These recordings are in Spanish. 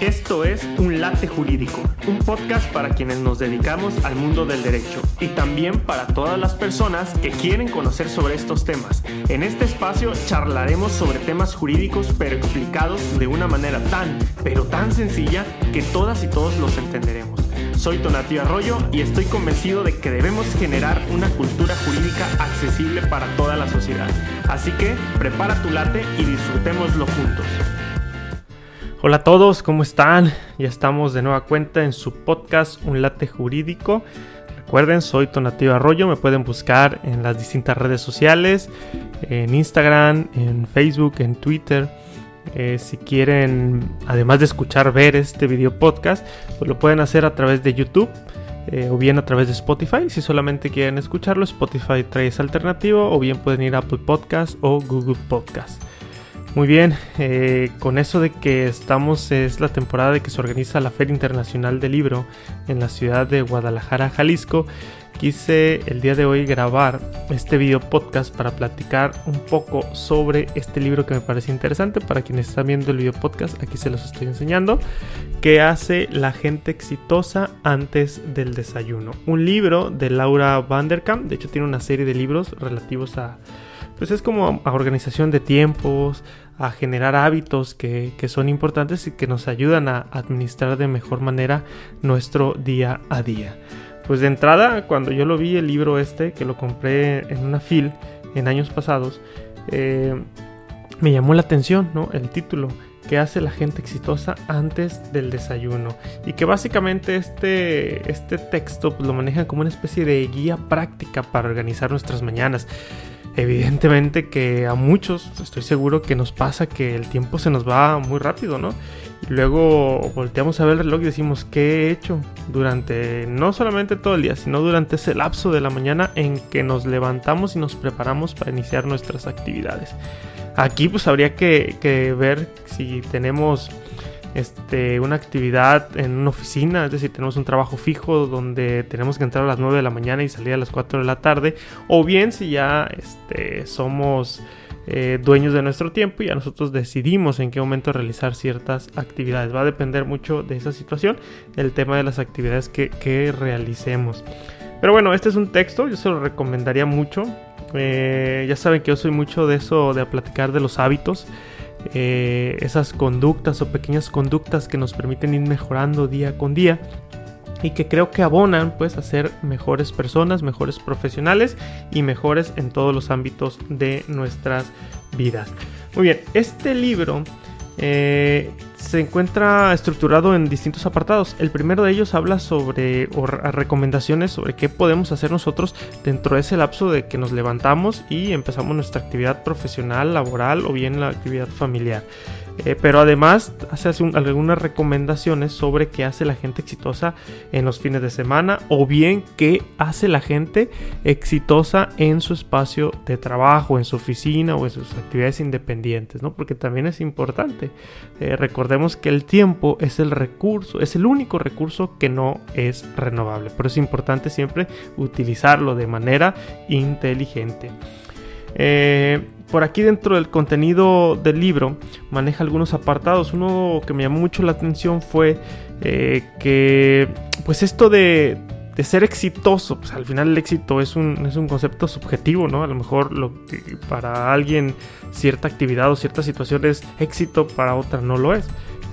Esto es Un Late Jurídico, un podcast para quienes nos dedicamos al mundo del derecho y también para todas las personas que quieren conocer sobre estos temas. En este espacio charlaremos sobre temas jurídicos pero explicados de una manera tan, pero tan sencilla que todas y todos los entenderemos. Soy Tonatio Arroyo y estoy convencido de que debemos generar una cultura jurídica accesible para toda la sociedad. Así que prepara tu late y disfrutémoslo juntos. Hola a todos, ¿cómo están? Ya estamos de nueva cuenta en su podcast Un Late Jurídico. Recuerden, soy Tonativo Arroyo, me pueden buscar en las distintas redes sociales, en Instagram, en Facebook, en Twitter. Eh, si quieren, además de escuchar, ver este video podcast, pues lo pueden hacer a través de YouTube eh, o bien a través de Spotify. Si solamente quieren escucharlo, Spotify trae esa alternativa, o bien pueden ir a Apple Podcast o Google Podcast. Muy bien, eh, con eso de que estamos, es la temporada de que se organiza la Feria Internacional del Libro en la ciudad de Guadalajara, Jalisco, quise el día de hoy grabar este video podcast para platicar un poco sobre este libro que me parece interesante. Para quienes están viendo el video podcast, aquí se los estoy enseñando. ¿Qué hace la gente exitosa antes del desayuno? Un libro de Laura Vanderkamp, de hecho tiene una serie de libros relativos a pues es como a organización de tiempos, a generar hábitos que, son importantes y que nos ayudan a administrar de mejor manera nuestro día a día. Pues de entrada, cuando yo lo vi el libro este, que lo compré en una fil en años pasados, eh, me llamó la atención, ¿no? El título, que hace la gente exitosa antes del desayuno. Y que básicamente este, este texto pues, lo manejan como una especie de guía práctica para organizar nuestras mañanas. Evidentemente que a muchos estoy seguro que nos pasa que el tiempo se nos va muy rápido, ¿no? Y luego volteamos a ver el reloj y decimos, ¿qué he hecho durante no solamente todo el día, sino durante ese lapso de la mañana en que nos levantamos y nos preparamos para iniciar nuestras actividades? Aquí pues habría que, que ver si tenemos este, una actividad en una oficina, es decir, tenemos un trabajo fijo donde tenemos que entrar a las 9 de la mañana y salir a las 4 de la tarde, o bien si ya este, somos eh, dueños de nuestro tiempo y ya nosotros decidimos en qué momento realizar ciertas actividades. Va a depender mucho de esa situación, el tema de las actividades que, realicemos. Pero bueno, este es un texto, yo se lo recomendaría mucho. Eh, ya saben que yo soy mucho de eso, de platicar de los hábitos. Eh, esas conductas o pequeñas conductas que nos permiten ir mejorando día con día y que creo que abonan pues a ser mejores personas, mejores profesionales y mejores en todos los ámbitos de nuestras vidas. Muy bien, este libro eh, se encuentra estructurado en distintos apartados. El primero de ellos habla sobre o recomendaciones sobre qué podemos hacer nosotros dentro de ese lapso de que nos levantamos y empezamos nuestra actividad profesional, laboral o bien la actividad familiar. Eh, pero además hace algunas recomendaciones sobre qué hace la gente exitosa en los fines de semana o bien qué hace la gente exitosa en su espacio de trabajo, en su oficina o en sus actividades independientes, ¿no? Porque también es importante. Eh, recordemos que el tiempo es el recurso, es el único recurso que no es renovable. Pero es importante siempre utilizarlo de manera inteligente. Eh, por aquí dentro del contenido del libro maneja algunos apartados. Uno que me llamó mucho la atención fue eh, que pues esto de, ser exitoso, pues al final el éxito es un, es un concepto subjetivo, ¿no? A lo mejor lo que para alguien cierta actividad o cierta situación es éxito, para otra no lo es.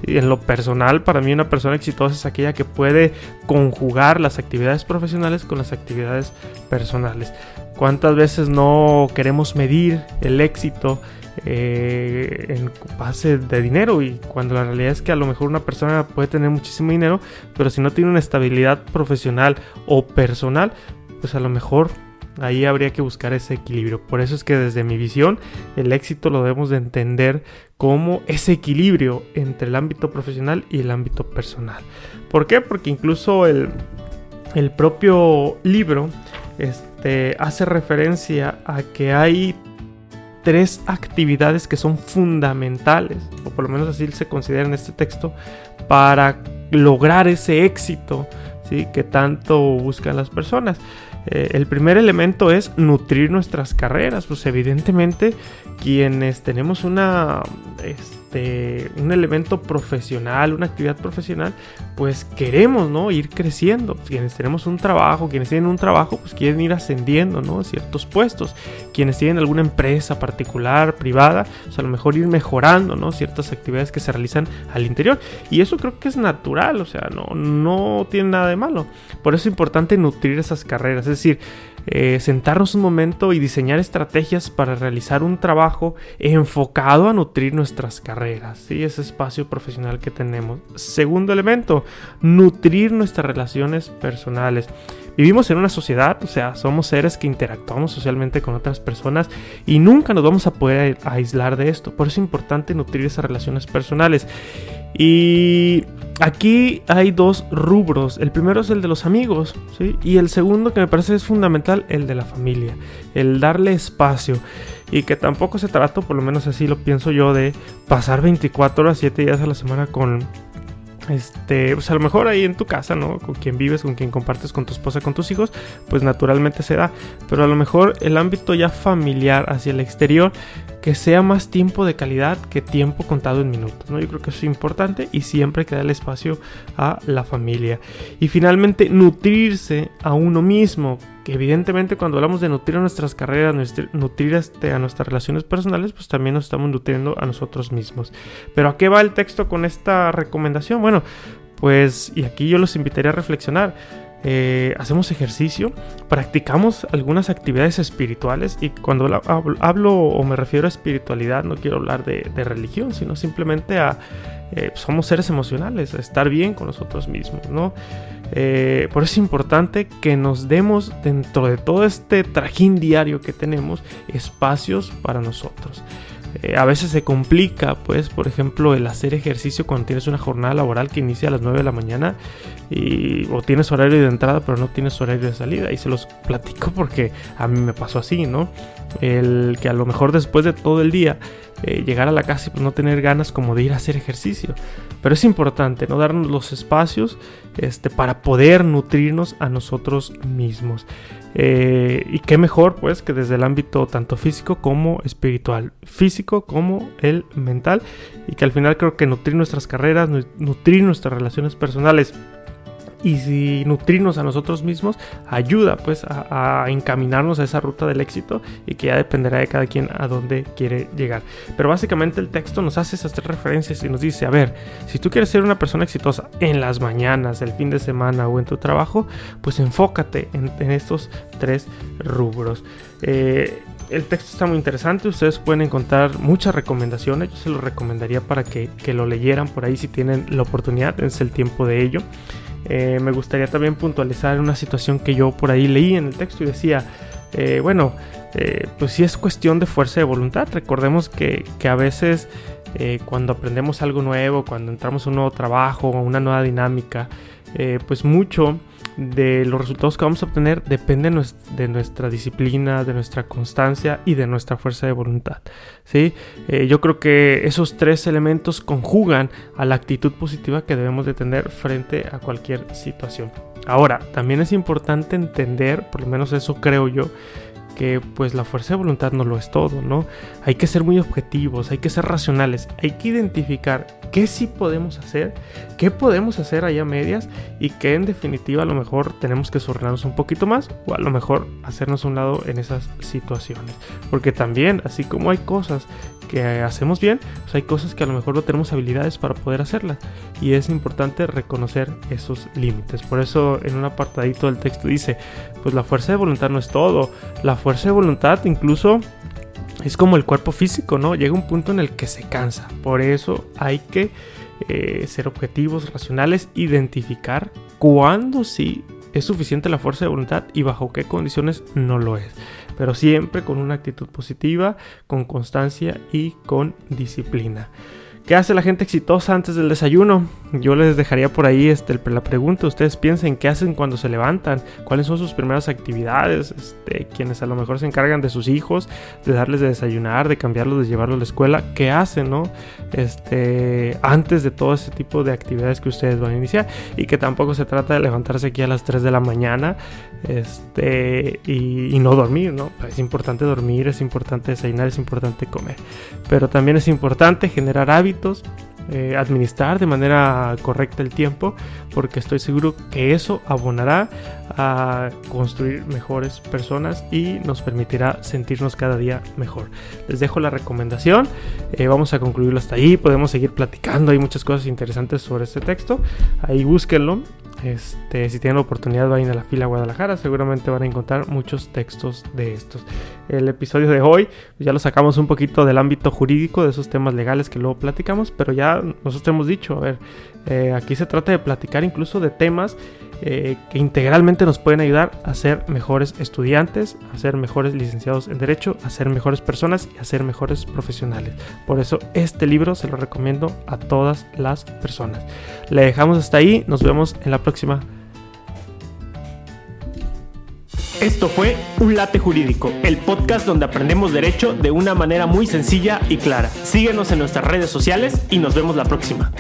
Y en lo personal, para mí una persona exitosa es aquella que puede conjugar las actividades profesionales con las actividades personales. ¿Cuántas veces no queremos medir el éxito eh, en base de dinero? Y cuando la realidad es que a lo mejor una persona puede tener muchísimo dinero, pero si no tiene una estabilidad profesional o personal, pues a lo mejor ahí habría que buscar ese equilibrio. Por eso es que desde mi visión el éxito lo debemos de entender como ese equilibrio entre el ámbito profesional y el ámbito personal. ¿Por qué? Porque incluso el, el propio libro este, hace referencia a que hay tres actividades que son fundamentales, o por lo menos así se considera en este texto, para lograr ese éxito ¿sí? que tanto buscan las personas. Eh, el primer elemento es nutrir nuestras carreras, pues evidentemente quienes tenemos una este, un elemento profesional, una actividad profesional, pues queremos, ¿no? Ir creciendo. Quienes tenemos un trabajo, quienes tienen un trabajo, pues quieren ir ascendiendo, ¿no? Ciertos puestos. Quienes tienen alguna empresa particular, privada, pues a lo mejor ir mejorando, ¿no? Ciertas actividades que se realizan al interior. Y eso creo que es natural, o sea, no, no tiene nada de malo. Por eso es importante nutrir esas carreras. Es decir, eh, sentarnos un momento y diseñar estrategias para realizar un trabajo enfocado a nutrir nuestras carreras, ¿sí? ese espacio profesional que tenemos. Segundo elemento, nutrir nuestras relaciones personales. Vivimos en una sociedad, o sea, somos seres que interactuamos socialmente con otras personas y nunca nos vamos a poder aislar de esto. Por eso es importante nutrir esas relaciones personales. Y aquí hay dos rubros. El primero es el de los amigos, ¿sí? Y el segundo que me parece es fundamental, el de la familia. El darle espacio. Y que tampoco se trata, por lo menos así lo pienso yo, de pasar 24 horas, 7 días a la semana con este, pues a lo mejor ahí en tu casa, ¿no? Con quien vives, con quien compartes, con tu esposa, con tus hijos, pues naturalmente se da. Pero a lo mejor el ámbito ya familiar hacia el exterior, que sea más tiempo de calidad que tiempo contado en minutos, ¿no? Yo creo que eso es importante y siempre que el espacio a la familia. Y finalmente, nutrirse a uno mismo evidentemente cuando hablamos de nutrir a nuestras carreras, nutrir este, a nuestras relaciones personales, pues también nos estamos nutriendo a nosotros mismos. Pero ¿a qué va el texto con esta recomendación? Bueno, pues y aquí yo los invitaría a reflexionar. Eh, hacemos ejercicio, practicamos algunas actividades espirituales y cuando hablo, o me refiero a espiritualidad no quiero hablar de, religión, sino simplemente a eh, somos seres emocionales, a estar bien con nosotros mismos, ¿no? Eh, por eso es importante que nos demos dentro de todo este trajín diario que tenemos espacios para nosotros. Eh, a veces se complica, pues, por ejemplo, el hacer ejercicio cuando tienes una jornada laboral que inicia a las 9 de la mañana y, o tienes horario de entrada pero no tienes horario de salida. Y se los platico porque a mí me pasó así, ¿no? El que a lo mejor después de todo el día eh, llegar a la casa y pues, no tener ganas como de ir a hacer ejercicio. Pero es importante, ¿no? Darnos los espacios este, para poder nutrirnos a nosotros mismos. Eh, y qué mejor, pues, que desde el ámbito tanto físico como espiritual. Físico como el mental. Y que al final creo que nutrir nuestras carreras, nutrir nuestras relaciones personales y si nutrirnos a nosotros mismos ayuda pues a, encaminarnos a esa ruta del éxito y que ya dependerá de cada quien a dónde quiere llegar. Pero básicamente el texto nos hace esas tres referencias y nos dice, a ver, si tú quieres ser una persona exitosa en las mañanas, el fin de semana o en tu trabajo, pues enfócate en, estos tres rubros. Eh, el texto está muy interesante, ustedes pueden encontrar muchas recomendaciones, yo se lo recomendaría para que, que lo leyeran por ahí si tienen la oportunidad, es el tiempo de ello. Eh, me gustaría también puntualizar una situación que yo por ahí leí en el texto y decía, eh, bueno, eh, pues sí es cuestión de fuerza de voluntad. Recordemos que, que a veces cuando aprendemos algo nuevo, cuando entramos a un nuevo trabajo, a una nueva dinámica, pues mucho de los resultados que vamos a obtener depende de nuestra disciplina, de nuestra constancia y de nuestra fuerza de voluntad. ¿sí? Eh, yo creo que esos tres elementos conjugan a la actitud positiva que debemos de tener frente a cualquier situación. Ahora, también es importante entender, por lo menos eso creo yo, que pues la fuerza de voluntad no lo es todo, ¿no? Hay que ser muy objetivos, hay que ser racionales, hay que identificar qué sí podemos hacer, qué podemos hacer allá medias y qué en definitiva a lo mejor tenemos que sornarnos un poquito más o a lo mejor hacernos un lado en esas situaciones. Porque también, así como hay cosas que hacemos bien, pues hay cosas que a lo mejor no tenemos habilidades para poder hacerlas. Y es importante reconocer esos límites. Por eso en un apartadito del texto dice, pues la fuerza de voluntad no es todo. La fuerza de voluntad incluso es como el cuerpo físico, ¿no? Llega un punto en el que se cansa. Por eso hay que eh, ser objetivos, racionales, identificar cuándo sí es suficiente la fuerza de voluntad y bajo qué condiciones no lo es pero siempre con una actitud positiva, con constancia y con disciplina. ¿Qué hace la gente exitosa antes del desayuno? yo les dejaría por ahí este, la pregunta. Ustedes piensen qué hacen cuando se levantan, cuáles son sus primeras actividades, este, quienes a lo mejor se encargan de sus hijos, de darles de desayunar, de cambiarlos, de llevarlos a la escuela, qué hacen, ¿no? Este, antes de todo ese tipo de actividades que ustedes van a iniciar. Y que tampoco se trata de levantarse aquí a las 3 de la mañana este, y, y no dormir, ¿no? Es importante dormir, es importante desayunar, es importante comer. Pero también es importante generar hábitos eh, administrar de manera correcta el tiempo, porque estoy seguro que eso abonará a construir mejores personas y nos permitirá sentirnos cada día mejor. Les dejo la recomendación, eh, vamos a concluirlo hasta ahí, podemos seguir platicando, hay muchas cosas interesantes sobre este texto, ahí búsquenlo este, si tienen la oportunidad, vayan a la fila Guadalajara, seguramente van a encontrar muchos textos de estos. El episodio de hoy pues, ya lo sacamos un poquito del ámbito jurídico, de esos temas legales que luego platicamos, pero ya nosotros hemos dicho, a ver, eh, aquí se trata de platicar incluso de temas eh, que integralmente nos pueden ayudar a ser mejores estudiantes, a ser mejores licenciados en Derecho, a ser mejores personas y a ser mejores profesionales. Por eso este libro se lo recomiendo a todas las personas. Le dejamos hasta ahí, nos vemos en la próxima. Esto fue Un Late Jurídico, el podcast donde aprendemos derecho de una manera muy sencilla y clara. Síguenos en nuestras redes sociales y nos vemos la próxima.